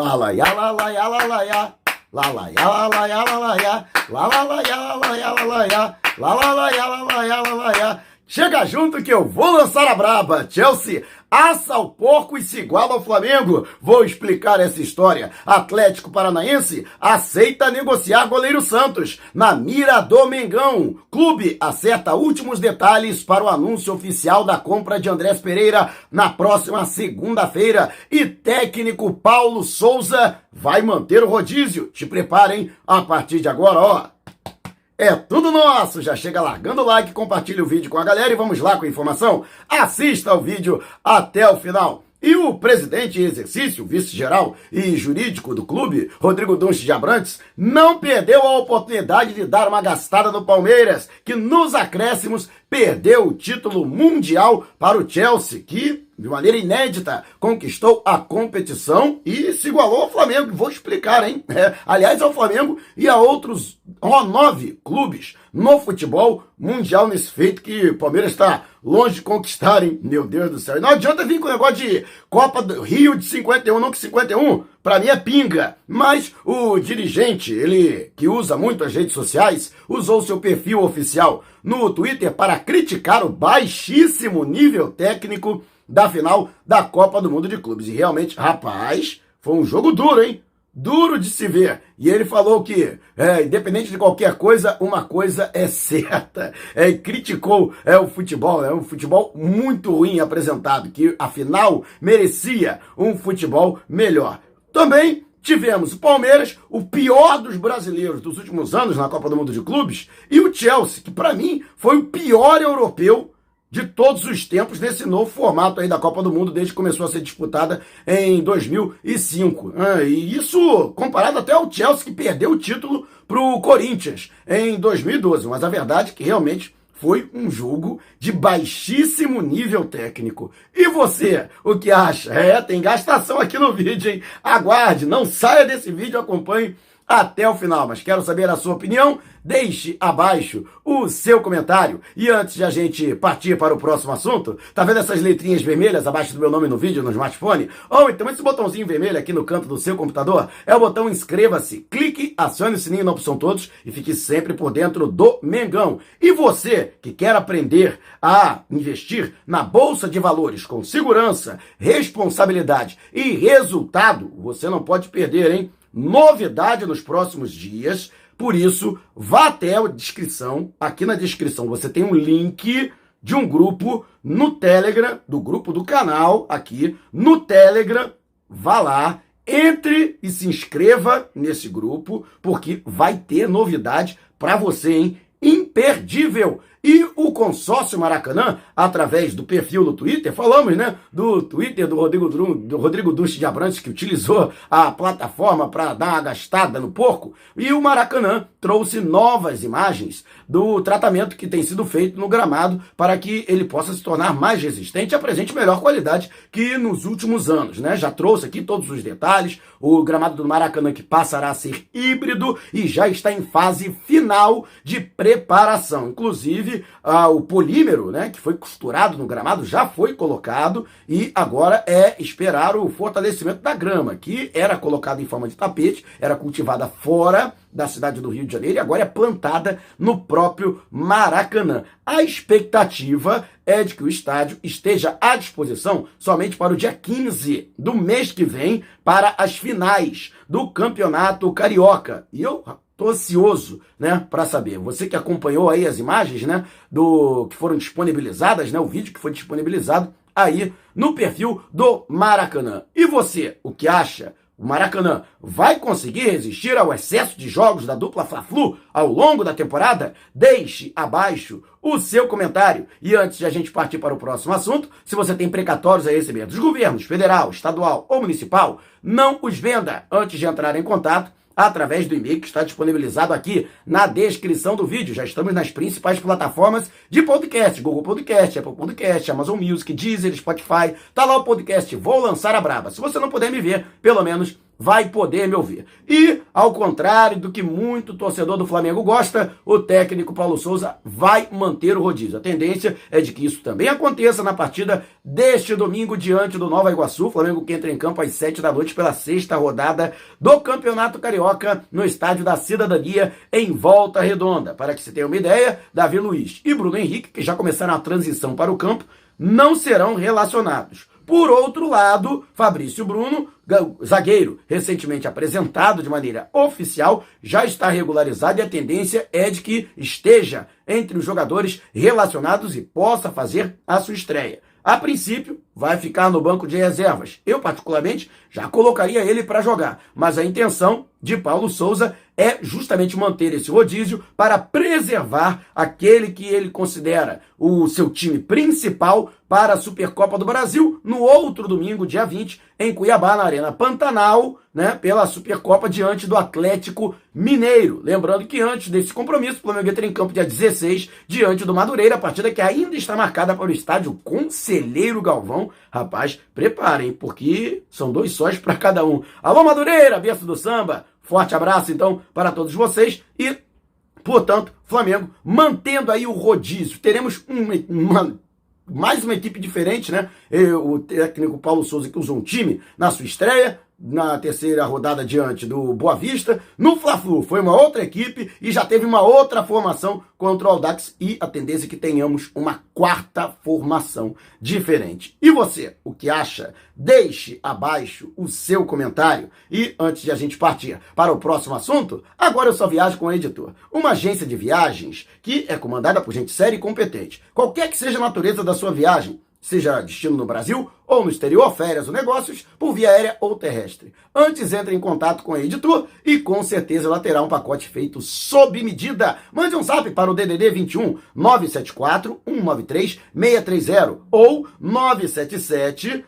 lá lá ya lá lá ya lá lá ya lá lá ya lá lá ya lá lá ya lá lá lá ya lá lá ya lá lá ya lá lá lá ya lá lá ya lá lá ya Chega junto que eu vou lançar a braba. Chelsea assa o porco e se iguala ao Flamengo. Vou explicar essa história. Atlético Paranaense aceita negociar goleiro Santos na mira do Mengão. Clube acerta últimos detalhes para o anúncio oficial da compra de Andrés Pereira na próxima segunda-feira. E técnico Paulo Souza vai manter o rodízio. Te preparem a partir de agora, ó. É tudo nosso! Já chega largando o like, compartilha o vídeo com a galera e vamos lá com a informação. Assista ao vídeo até o final. E o presidente em exercício, vice-geral e jurídico do clube, Rodrigo Dunche de Abrantes, não perdeu a oportunidade de dar uma gastada no Palmeiras, que nos acréscimos perdeu o título mundial para o Chelsea, que de maneira inédita, conquistou a competição e se igualou ao Flamengo. Vou explicar, hein? É, aliás, ao Flamengo e a outros ó, nove clubes no futebol mundial nesse feito que o Palmeiras está longe de conquistar, hein? Meu Deus do céu. E não adianta vir com o negócio de Copa do Rio de 51, não que 51, para mim é pinga. Mas o dirigente, ele que usa muito as redes sociais, usou seu perfil oficial no Twitter para criticar o baixíssimo nível técnico da final da Copa do Mundo de Clubes. E realmente, rapaz, foi um jogo duro, hein? Duro de se ver. E ele falou que, é, independente de qualquer coisa, uma coisa é certa. É, e criticou é, o futebol, é um futebol muito ruim apresentado, que afinal merecia um futebol melhor. Também tivemos o Palmeiras, o pior dos brasileiros dos últimos anos na Copa do Mundo de Clubes, e o Chelsea, que para mim foi o pior europeu de todos os tempos nesse novo formato aí da Copa do Mundo desde que começou a ser disputada em 2005. Ah, e isso comparado até ao Chelsea que perdeu o título para o Corinthians em 2012. Mas a verdade é que realmente foi um jogo de baixíssimo nível técnico. E você, o que acha? É, tem gastação aqui no vídeo, hein? Aguarde, não saia desse vídeo, acompanhe até o final. Mas quero saber a sua opinião. Deixe abaixo o seu comentário. E antes de a gente partir para o próximo assunto, tá vendo essas letrinhas vermelhas abaixo do meu nome no vídeo, no smartphone? Ou então esse botãozinho vermelho aqui no canto do seu computador é o botão inscreva-se. Clique, acione o sininho na opção todos e fique sempre por dentro do Mengão. E você que quer aprender a investir na bolsa de valores com segurança, responsabilidade e resultado, você não pode perder, hein? Novidade nos próximos dias. Por isso, vá até a descrição. Aqui na descrição você tem um link de um grupo no Telegram, do grupo do canal aqui no Telegram. Vá lá, entre e se inscreva nesse grupo, porque vai ter novidade para você, hein? Imperdível! E o consórcio Maracanã, através do perfil no Twitter, falamos, né, do Twitter do Rodrigo, do Rodrigo Duche de Abrantes, que utilizou a plataforma para dar uma gastada no porco, e o Maracanã trouxe novas imagens do tratamento que tem sido feito no gramado para que ele possa se tornar mais resistente e apresente melhor qualidade que nos últimos anos, né? Já trouxe aqui todos os detalhes, o gramado do Maracanã que passará a ser híbrido e já está em fase final de preparação. Inclusive, Inclusive, ah, o polímero, né, que foi costurado no gramado, já foi colocado e agora é esperar o fortalecimento da grama, que era colocada em forma de tapete, era cultivada fora da cidade do Rio de Janeiro e agora é plantada no próprio Maracanã. A expectativa é de que o estádio esteja à disposição somente para o dia 15 do mês que vem para as finais do Campeonato Carioca. E eu Tô ansioso, né, para saber. Você que acompanhou aí as imagens, né, do que foram disponibilizadas, né, o vídeo que foi disponibilizado aí no perfil do Maracanã. E você, o que acha? O Maracanã vai conseguir resistir ao excesso de jogos da dupla Fla-Flu ao longo da temporada? Deixe abaixo o seu comentário. E antes de a gente partir para o próximo assunto, se você tem precatórios a receber dos governos federal, estadual ou municipal, não os venda antes de entrar em contato através do e-mail que está disponibilizado aqui na descrição do vídeo. Já estamos nas principais plataformas de podcast, Google Podcast, Apple Podcast, Amazon Music, Deezer, Spotify. Tá lá o podcast Vou Lançar a Braba. Se você não puder me ver, pelo menos vai poder me ouvir. E ao contrário do que muito torcedor do Flamengo gosta, o técnico Paulo Souza vai manter o rodízio. A tendência é de que isso também aconteça na partida deste domingo diante do Nova Iguaçu. Flamengo que entra em campo às sete da noite pela sexta rodada do Campeonato Carioca no Estádio da Cidadania em Volta Redonda. Para que se tenha uma ideia, Davi Luiz e Bruno Henrique, que já começaram a transição para o campo, não serão relacionados. Por outro lado, Fabrício Bruno, zagueiro recentemente apresentado de maneira oficial, já está regularizado e a tendência é de que esteja entre os jogadores relacionados e possa fazer a sua estreia. A princípio, vai ficar no banco de reservas. Eu, particularmente, já colocaria ele para jogar, mas a intenção de Paulo Souza é justamente manter esse rodízio para preservar aquele que ele considera o seu time principal para a Supercopa do Brasil no outro domingo, dia 20, em Cuiabá, na Arena Pantanal, né, pela Supercopa diante do Atlético Mineiro. Lembrando que antes desse compromisso, o Flamengo entra em campo dia 16 diante do Madureira, a partida que ainda está marcada para o estádio Conselheiro Galvão. Rapaz, preparem, porque são dois sóis para cada um. Alô Madureira, berço do samba. Forte abraço, então, para todos vocês e, portanto, Flamengo mantendo aí o rodízio. Teremos uma, uma mais uma equipe diferente, né? O técnico Paulo Souza que usou um time na sua estreia, na terceira rodada diante do Boa Vista. No Fla-Flu foi uma outra equipe e já teve uma outra formação contra o Audax e a tendência é que tenhamos uma quarta formação diferente. E você, o que acha? Deixe abaixo o seu comentário. E antes de a gente partir para o próximo assunto, agora eu só viajo com o editor. Uma agência de viagens que é comandada por gente séria e competente. Qualquer que seja a natureza da sua viagem, seja destino no Brasil ou no exterior, férias ou negócios, por via aérea ou terrestre. Antes entre em contato com a Editor e com certeza ela terá um pacote feito sob medida. Mande um zap para o DDD 21 974 193 630 ou 977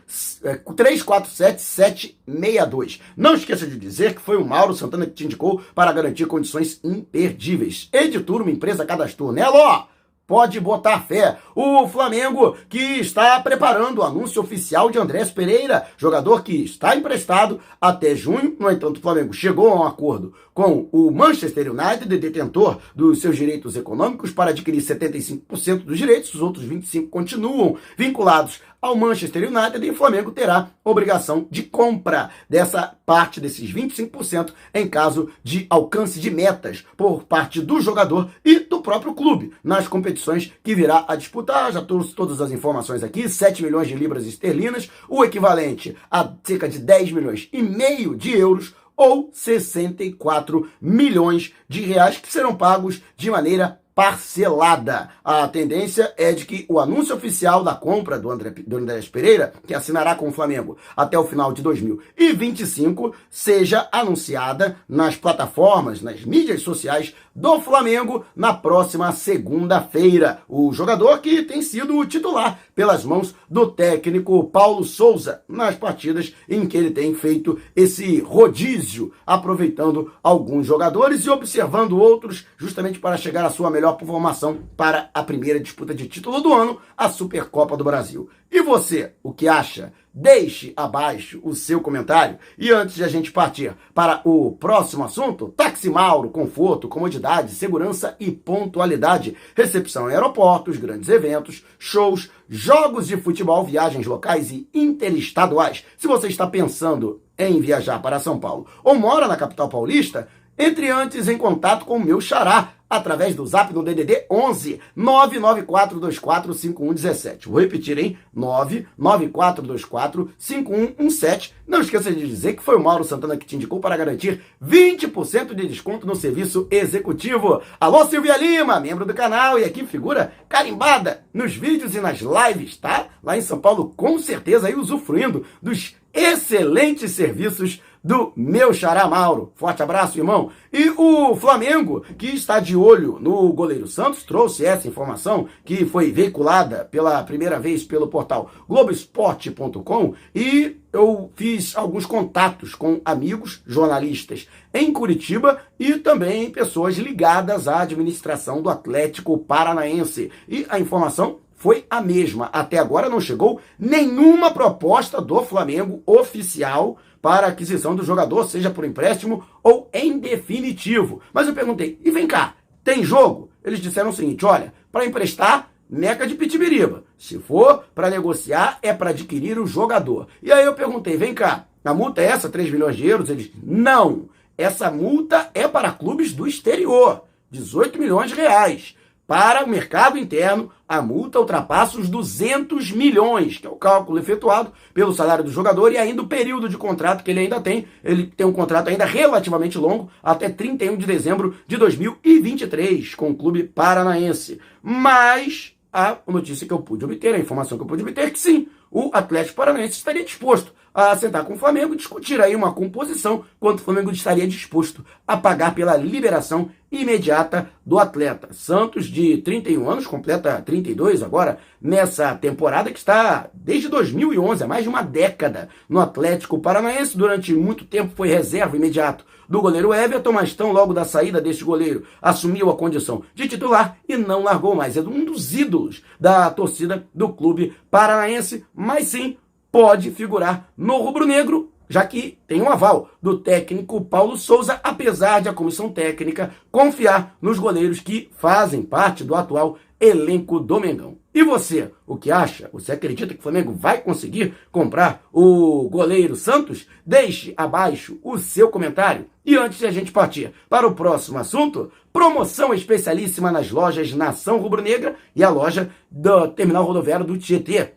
347 762. Não esqueça de dizer que foi o Mauro Santana que te indicou para garantir condições imperdíveis. Editor, uma empresa cadastrou nela, ó Pode botar fé. O Flamengo que está preparando o anúncio oficial de Andrés Pereira, jogador que está emprestado até junho. No entanto, o Flamengo chegou a um acordo com o Manchester United, detentor dos seus direitos econômicos, para adquirir 75% dos direitos. Os outros 25% continuam vinculados ao Manchester United e o Flamengo terá obrigação de compra dessa parte desses 25% em caso de alcance de metas por parte do jogador e do próprio clube nas competições que virá a disputar. Já trouxe todas as informações aqui: 7 milhões de libras esterlinas, o equivalente a cerca de 10 milhões e meio de euros ou 64 milhões de reais que serão pagos de maneira parcelada. A tendência é de que o anúncio oficial da compra do André, do André Pereira, que assinará com o Flamengo até o final de 2025, seja anunciada nas plataformas, nas mídias sociais do Flamengo na próxima segunda-feira. O jogador que tem sido o titular pelas mãos do técnico Paulo Souza nas partidas em que ele tem feito esse rodízio, aproveitando alguns jogadores e observando outros, justamente para chegar à sua melhor formação para a primeira disputa de título do ano, a Supercopa do Brasil. E você, o que acha? Deixe abaixo o seu comentário. E antes de a gente partir para o próximo assunto, Táxi Mauro, conforto, comodidade, segurança e pontualidade. Recepção em aeroportos, grandes eventos, shows, jogos de futebol, viagens locais e interestaduais. Se você está pensando em viajar para São Paulo ou mora na capital paulista, entre antes em contato com o meu xará através do zap do DDD 11 994245117. Vou repetir, hein? 994245117. Não esqueça de dizer que foi o Mauro Santana que te indicou para garantir 20% de desconto no serviço executivo. Alô, Silvia Lima, membro do canal e aqui figura carimbada nos vídeos e nas lives, tá? Lá em São Paulo, com certeza aí usufruindo dos excelentes serviços do meu xará Mauro. Forte abraço, irmão. E o Flamengo, que está de olho no goleiro Santos, trouxe essa informação que foi veiculada pela primeira vez pelo portal Globoesporte.com e eu fiz alguns contatos com amigos jornalistas em Curitiba e também pessoas ligadas à administração do Atlético Paranaense. E a informação foi a mesma. Até agora não chegou nenhuma proposta do Flamengo oficial para aquisição do jogador, seja por empréstimo ou em definitivo. Mas eu perguntei, e vem cá, tem jogo? Eles disseram o seguinte: olha, para emprestar, neca de pitibiriba. Se for para negociar, é para adquirir o jogador. E aí eu perguntei, vem cá, a multa é essa, 3 milhões de euros? Eles, não. Essa multa é para clubes do exterior, 18 milhões de reais. Para o mercado interno, a multa ultrapassa os 200 milhões, que é o cálculo efetuado pelo salário do jogador e ainda o período de contrato que ele ainda tem. Ele tem um contrato ainda relativamente longo, até 31 de dezembro de 2023, com o clube paranaense. Mas a notícia que eu pude obter, a informação que eu pude obter, é que sim, o Atlético Paranaense estaria disposto a sentar com o Flamengo e discutir aí uma composição quanto o Flamengo estaria disposto a pagar pela liberação imediata do atleta. Santos, de 31 anos, completa 32 agora, nessa temporada que está desde 2011, há mais de uma década, no Atlético Paranaense. Durante muito tempo foi reserva imediato do goleiro Everton, mas tão logo da saída desse goleiro assumiu a condição de titular e não largou mais. É um dos ídolos da torcida do clube paranaense, mas sim pode figurar no rubro-negro, já que tem um aval do técnico Paulo Souza, apesar de a comissão técnica confiar nos goleiros que fazem parte do atual elenco do Mengão. E você, o que acha? Você acredita que o Flamengo vai conseguir comprar o goleiro Santos? Deixe abaixo o seu comentário. E antes de a gente partir para o próximo assunto, promoção especialíssima nas lojas Nação Rubro-Negra e a loja do Terminal Rodoviário do Tietê.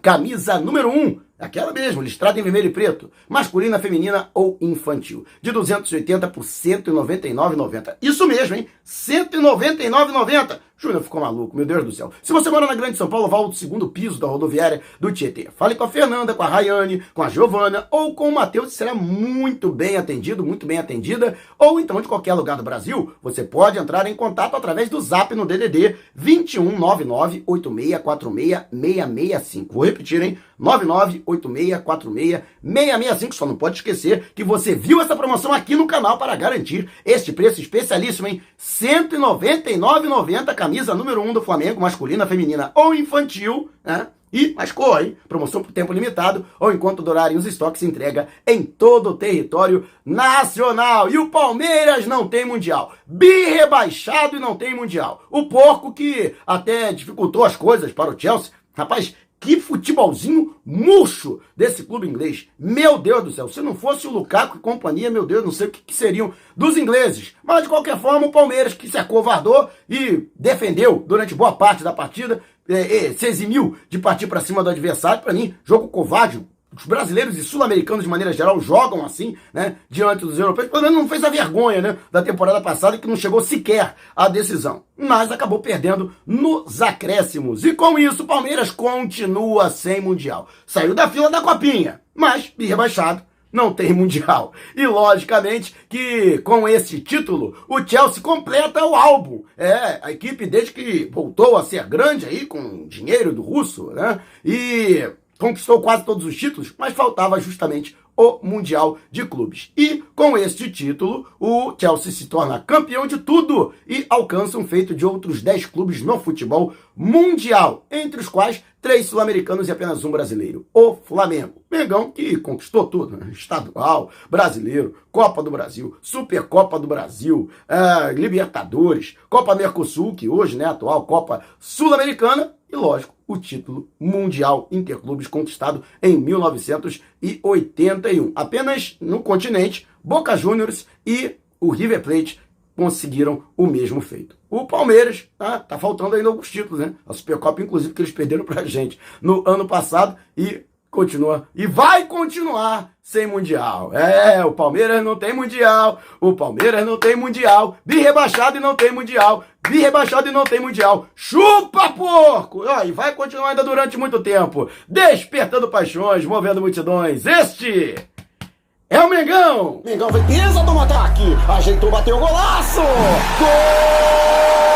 Camisa número 1, um, aquela mesmo, listrada em vermelho e preto, masculina, feminina ou infantil, de 280 por 199,90. Isso mesmo, hein? 199,90. Júnior ficou maluco, meu Deus do céu. Se você mora na Grande São Paulo, vá ao segundo piso da rodoviária do Tietê. Fale com a Fernanda, com a Rayane, com a Giovana ou com o Matheus, será muito bem atendido, muito bem atendida. Ou então de qualquer lugar do Brasil, você pode entrar em contato através do zap no DDD 2199-8646-665. Vou repetir, hein? 998646-665. Só não pode esquecer que você viu essa promoção aqui no canal para garantir este preço especialíssimo, hein? R$ 199,90 camisa número 1 um do Flamengo, masculina, feminina ou infantil, né? E mais cor, hein? Promoção por tempo limitado ou enquanto durarem os estoques, entrega em todo o território nacional. E o Palmeiras não tem mundial. Bi rebaixado e não tem mundial. O porco que até dificultou as coisas para o Chelsea. Rapaz, que futebolzinho murcho desse clube inglês. Meu Deus do céu, se não fosse o Lukaku e companhia, meu Deus, não sei o que, que seriam dos ingleses. Mas de qualquer forma, o Palmeiras que se acovardou e defendeu durante boa parte da partida, é, é, se eximiu de partir para cima do adversário. Para mim, jogo covarde, os brasileiros e sul-americanos, de maneira geral, jogam assim, né, diante dos europeus. Pelo menos não fez a vergonha, né, da temporada passada, que não chegou sequer à decisão. Mas acabou perdendo nos acréscimos. E com isso, o Palmeiras continua sem Mundial. Saiu da fila da Copinha, mas, rebaixado, não tem Mundial. E logicamente que com esse título o Chelsea completa o álbum. É, a equipe desde que voltou a ser grande aí com dinheiro do russo, né? E conquistou quase todos os títulos, mas faltava justamente o Mundial de Clubes. E com este título, o Chelsea se torna campeão de tudo e alcança um feito de outros 10 clubes no futebol mundial, entre os quais três sul-americanos e apenas um brasileiro, o Flamengo. Mengão que conquistou tudo, né? estadual, brasileiro, Copa do Brasil, Supercopa do Brasil, uh, Libertadores, Copa Mercosul, que hoje, né, atual Copa Sul-Americana, e lógico, o título mundial interclubes conquistado em 1981. Apenas no continente, Boca Juniors e o River Plate conseguiram o mesmo feito. O Palmeiras, tá, tá faltando ainda alguns títulos, né? A Supercopa, inclusive, que eles perderam pra gente no ano passado e continua e vai continuar sem mundial. É, o Palmeiras não tem mundial, o Palmeiras não tem mundial, bi rebaixado e não tem mundial, bi rebaixado e não tem mundial. Chupa porco! e vai continuar ainda durante muito tempo, despertando paixões, movendo multidões. Este é o Mengão! Mengão foi pesa do ataque, ajeitou, bateu o golaço! Gol!